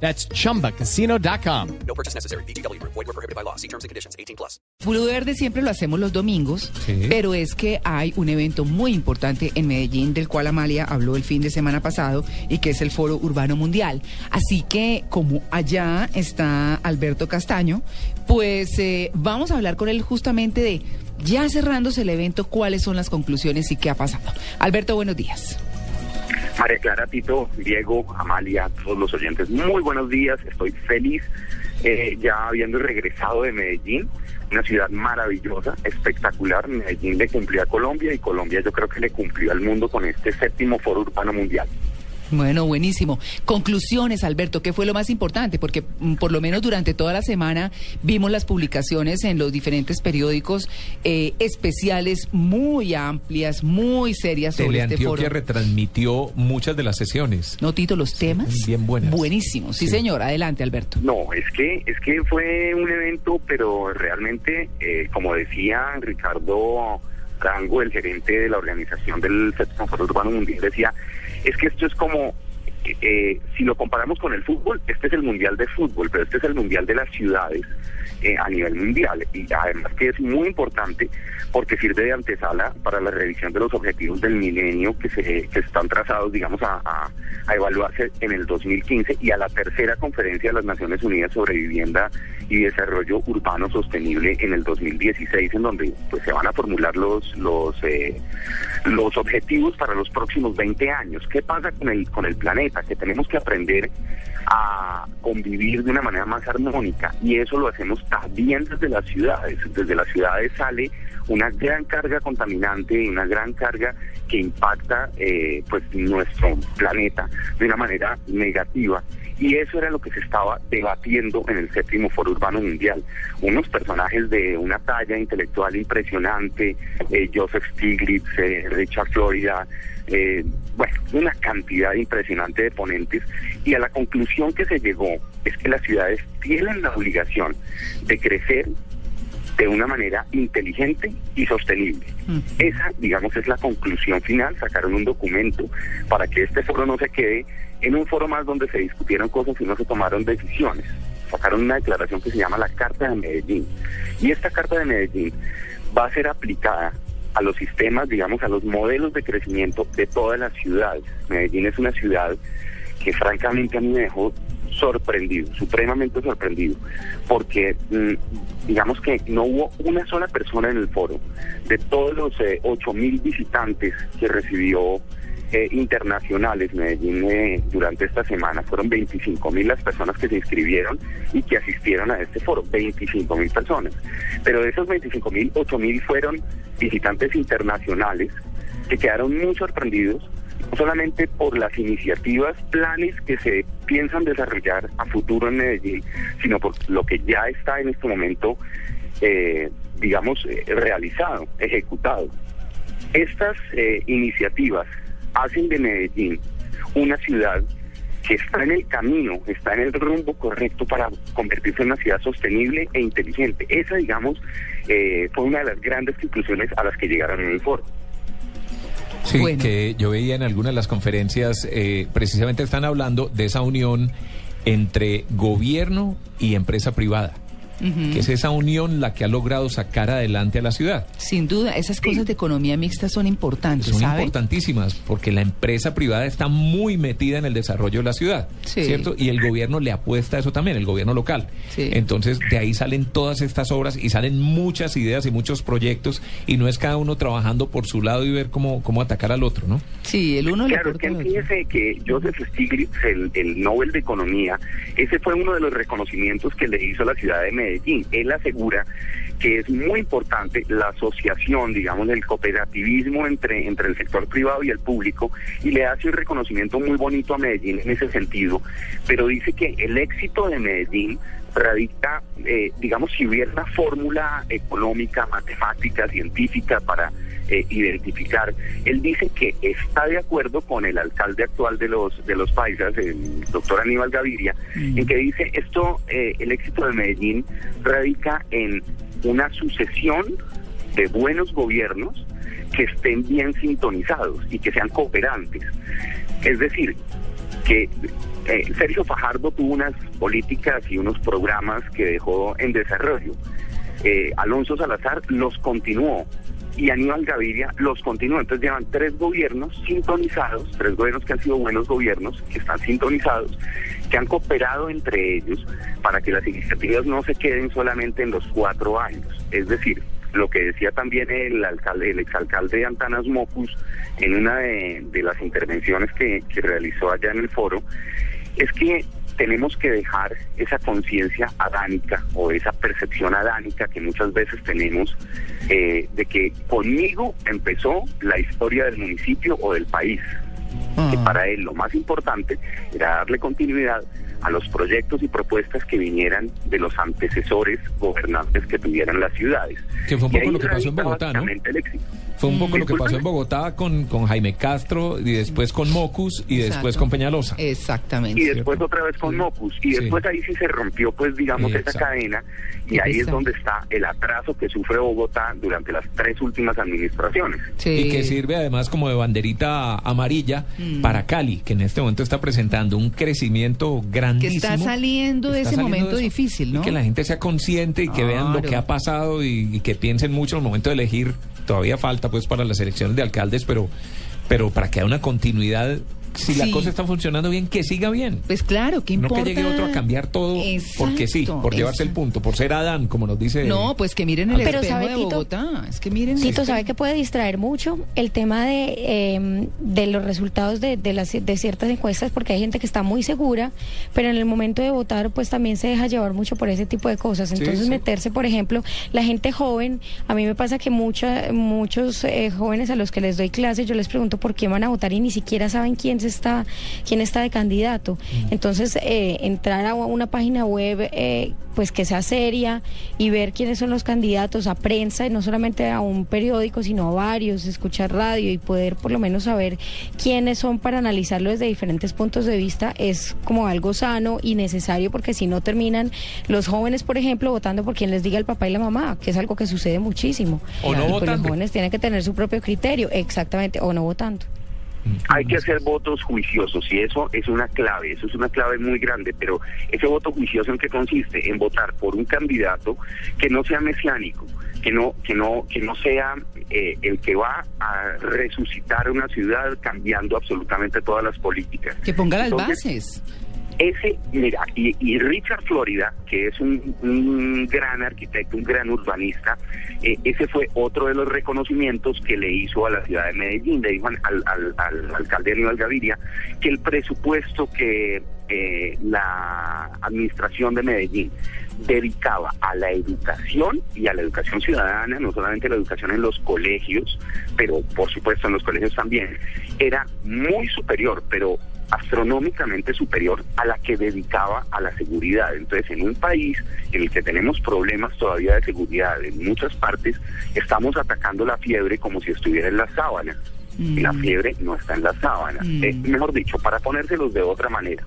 That's chumbacasino.com. No purchase necessary. BGW. Void were prohibited by law. See terms and conditions. 18 plus. Blue Verde siempre lo hacemos los domingos, Sí. pero es que hay un evento muy importante en Medellín del cual Amalia habló el fin de semana pasado y que es el Foro Urbano Mundial. Así que como allá está Alberto Castaño, pues eh, vamos a hablar con él justamente de ya cerrándose el evento, cuáles son las conclusiones y qué ha pasado. Alberto, buenos días. María Clara, Tito, Diego, Amalia, todos los oyentes, muy buenos días, estoy feliz eh, ya habiendo regresado de Medellín, una ciudad maravillosa, espectacular, Medellín le cumplió a Colombia y Colombia yo creo que le cumplió al mundo con este séptimo foro urbano mundial. Bueno, buenísimo. Conclusiones, Alberto, ¿qué fue lo más importante? Porque mm, por lo menos durante toda la semana vimos las publicaciones en los diferentes periódicos eh, especiales muy amplias, muy serias sobre este foro. Teleantioquia retransmitió muchas de las sesiones. No, Tito, los temas. bien buenas. Buenísimos. Sí, Sí. señor. Adelante, Alberto. No, es que es que fue un evento, pero realmente, eh, como decía Ricardo Rango, el gerente de la organización del séptimo foro urbano mundial, decía, es que esto es como eh, si lo comparamos con el fútbol, este es el mundial de fútbol, pero este es el mundial de las ciudades eh, a nivel mundial. Y además que es muy importante porque sirve de antesala para la revisión de los objetivos del milenio que se que están trazados, digamos, a, a- a evaluarse en el 2015 y a la tercera conferencia de las Naciones Unidas sobre vivienda y desarrollo urbano sostenible en el 2016, en donde pues se van a formular los los eh, los objetivos para los próximos 20 años. ¿Qué pasa con el con el planeta? Que tenemos que aprender a convivir de una manera más armónica y eso lo hacemos también desde las ciudades. Desde las ciudades sale una gran carga contaminante y una gran carga que impacta eh, pues nuestro planeta de una manera negativa y eso era lo que se estaba debatiendo en el séptimo foro urbano mundial. Unos personajes de una talla intelectual impresionante eh, Joseph Stiglitz eh, Richard Florida eh, bueno una cantidad impresionante de ponentes. Y a la conclusión que se llegó es que las ciudades tienen la obligación de crecer de una manera inteligente y sostenible. Esa, digamos, es la conclusión final. Sacaron un documento para que este foro no se quede en un foro más donde se discutieron cosas y no se tomaron decisiones. Sacaron una declaración que se llama la Carta de Medellín. Y esta Carta de Medellín va a ser aplicada a los sistemas, digamos, a los modelos de crecimiento de todas las ciudades. Medellín es una ciudad que francamente a mí me dejó sorprendido, supremamente sorprendido, porque mm, digamos que no hubo una sola persona en el foro de todos los ocho mil visitantes que recibió eh, internacionales Medellín eh, durante esta semana. Fueron 25 mil las personas que se inscribieron y que asistieron a este foro, 25 mil personas. Pero de esos 25 mil, 8 mil fueron visitantes internacionales que quedaron muy sorprendidos no solamente por las iniciativas, planes que se piensan desarrollar a futuro en Medellín, sino por lo que ya está en este momento, eh, digamos, eh, realizado, ejecutado. Estas eh, iniciativas hacen de Medellín una ciudad que está en el camino, está en el rumbo correcto para convertirse en una ciudad sostenible e inteligente. Esa, digamos, eh, fue una de las grandes conclusiones a las que llegaron en el foro. Sí, Bueno. que yo veía en algunas de las conferencias, eh, precisamente están hablando de esa unión entre gobierno y empresa privada. Que es esa unión la que ha logrado sacar adelante a la ciudad. Sin duda, esas cosas de economía mixta son importantes, Son ¿sabe? importantísimas porque la empresa privada está muy metida en el desarrollo de la ciudad, Sí. ¿cierto? Y el gobierno le apuesta a eso también, el gobierno local. Sí. Entonces, de ahí salen todas estas obras y salen muchas ideas y muchos proyectos y no es cada uno trabajando por su lado y ver cómo, cómo atacar al otro, ¿no? Sí, el uno le Claro, es aporta que fíjese que Joseph Stiglitz, el, el Nobel de Economía, ese fue uno de los reconocimientos que le hizo a la ciudad de Medellín. Él asegura que es muy importante la asociación, digamos, del cooperativismo entre, entre el sector privado y el público, y le hace un reconocimiento muy bonito a Medellín en ese sentido, pero dice que el éxito de Medellín radica, eh, digamos, si hubiera una fórmula económica, matemática, científica para eh, identificar. Él dice que está de acuerdo con el alcalde actual de los de los paisas, el doctor Aníbal Gaviria, en que dice esto, eh, el éxito de Medellín radica en una sucesión de buenos gobiernos que estén bien sintonizados y que sean cooperantes. Es decir, que eh, Sergio Fajardo tuvo unas políticas y unos programas que dejó en desarrollo. Eh, Alonso Salazar los continuó y Aníbal Gaviria los continuó. Entonces llevan tres gobiernos sintonizados, tres gobiernos que han sido buenos gobiernos, que están sintonizados, que han cooperado entre ellos para que las iniciativas no se queden solamente en los cuatro años. Es decir, lo que decía también el alcalde, el exalcalde Antanas Mocus en una de, las intervenciones que realizó allá en el foro, es que tenemos que dejar esa conciencia adánica o esa percepción adánica que muchas veces tenemos eh, de que conmigo empezó la historia del municipio o del país. Que para él lo más importante era darle continuidad a los proyectos y propuestas que vinieran de los antecesores gobernantes que tuvieran las ciudades. Que fue un poco lo que pasó en Bogotá, ¿no? el éxito. Fue un poco lo que pasó en. Bogotá con, con Jaime Castro y después con Mocus y después Exacto. con Peñalosa. Exactamente. y después otra vez con Mocus y Sí. después ahí sí se rompió pues digamos esa Exacto. cadena y ahí es donde está el atraso que sufre Bogotá durante las tres últimas administraciones. Sí. Y que sirve además como de banderita amarilla Mm. para Cali, que en este momento está presentando un crecimiento que grandísimo. está saliendo de Está ese saliendo momento de difícil, ¿no? Y que la gente sea consciente y que vean lo que ha pasado y, y que piensen mucho en el momento de elegir. Todavía falta pues para las elecciones de alcaldes, pero, pero para que haya una continuidad, si la Sí. cosa está funcionando bien, que siga bien. Pues claro, ¿qué No importa? que llegue otro a cambiar todo porque sí, Exacto, por llevarse el punto, por ser Adán, como nos dice. No, pues que miren el Pero espejo ¿sabe, de Tito? Bogotá. Es que miren Tito. ¿sabe que puede distraer mucho? El tema de, eh, de los resultados de, de, las, de ciertas encuestas, porque hay gente que está muy segura, pero en el momento de votar, pues también se deja llevar mucho por ese tipo de cosas. Sí, Entonces, sí. meterse, por ejemplo, la gente joven, a mí me pasa que mucha, muchos eh, jóvenes a los que les doy clases, yo les pregunto por quién van a votar y ni siquiera saben quién se está, quién está de candidato. Entonces, eh, entrar a una página web, eh, pues que sea seria y ver quiénes son los candidatos a prensa, y no solamente a un periódico, sino a varios, escuchar radio y poder por lo menos saber quiénes son para analizarlo desde diferentes puntos de vista, es como algo sano y necesario, porque si no terminan los jóvenes, por ejemplo, votando por quien les diga el papá y la mamá, que es algo que sucede muchísimo. O no Y, pues, los jóvenes tienen que tener su propio criterio, exactamente, o no votando. Hay que hacer votos juiciosos y eso es una clave, eso es una clave muy grande, pero ese voto juicioso en qué consiste? En votar por un candidato que no sea mesiánico, que no, que no, que no sea eh, el que va a resucitar una ciudad cambiando absolutamente todas las políticas. Que ponga las Entonces, bases. Ese, mira, y, y Richard Florida, que es un, gran arquitecto, un gran urbanista, eh, ese fue otro de los reconocimientos que le hizo a la ciudad de Medellín. Le dijo al, al- al alcalde Aníbal Gaviria que el presupuesto que eh, la administración de Medellín dedicaba a la educación y a la educación ciudadana, no solamente la educación en los colegios, pero por supuesto en los colegios también, era muy superior, pero astronómicamente superior a la que dedicaba a la seguridad. Entonces, en un país en el que tenemos problemas todavía de seguridad en muchas partes, estamos atacando la fiebre como si estuviera en la sábana. Y la fiebre no está en la sábana. Mm. Eh, mejor dicho, para ponérselos de otra manera,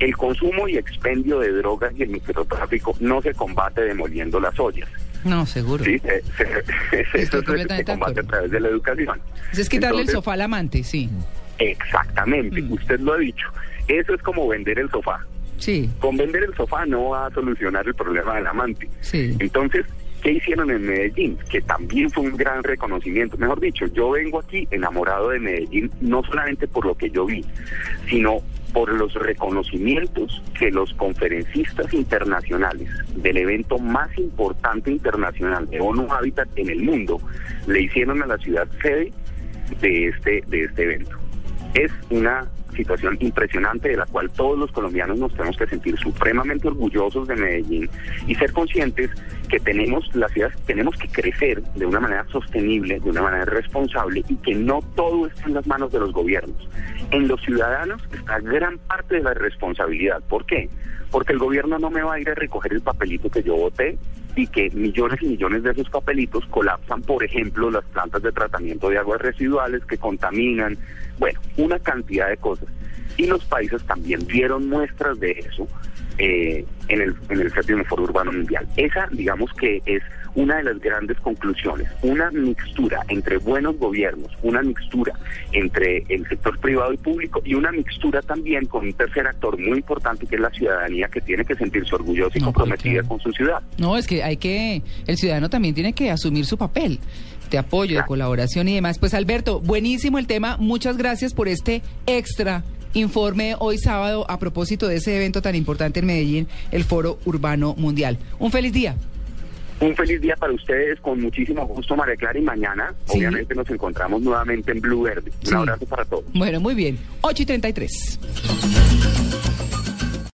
el consumo y expendio de drogas y el microtráfico no se combate demoliendo las ollas. No, seguro. ¿sí? Se- se- Eso se, de combate a través de la educación. Es quitarle Entonces, el sofá al amante, sí. Exactamente, Mm. usted lo ha dicho. Eso es como vender el sofá. Sí, Con vender el sofá no va a solucionar el problema del amante. sí. Entonces, ¿qué hicieron en Medellín? Que también fue un gran reconocimiento. Mejor dicho, yo vengo aquí enamorado de Medellín, no solamente por lo que yo vi, sino por los reconocimientos que los conferencistas internacionales del evento más importante internacional de ONU Habitat en el mundo le hicieron a la ciudad sede de este, de este evento. Es una situación impresionante de la cual todos los colombianos nos tenemos que sentir supremamente orgullosos de Medellín y ser conscientes que tenemos las ciudades, tenemos que crecer de una manera sostenible, de una manera responsable y que no todo está en las manos de los gobiernos. En los ciudadanos está gran parte de la responsabilidad. ¿Por qué? Porque el gobierno no me va a ir a recoger el papelito que yo voté y que millones y millones de esos papelitos colapsan, por ejemplo, las plantas de tratamiento de aguas residuales que contaminan, bueno, una cantidad de cosas. Y los países también dieron muestras de eso eh, en, el, en el séptimo foro urbano mundial. Esa, digamos que es una de las grandes conclusiones, una mixtura entre buenos gobiernos, una mixtura entre el sector privado y público y una mixtura también con un tercer actor muy importante que es la ciudadanía que tiene que sentirse orgullosa y No, comprometida porque- con su ciudad. No, es que hay que, el ciudadano también tiene que asumir su papel de apoyo, de colaboración y demás. Pues Alberto, buenísimo el tema. Muchas gracias por este extra informe hoy sábado a propósito de ese evento tan importante en Medellín, el Foro Urbano Mundial. Un feliz día. Un feliz día para ustedes, con muchísimo gusto, María Clara, y mañana Sí. obviamente nos encontramos nuevamente en Blue Verde. Un abrazo para todos. Bueno, muy bien. 8 y 33.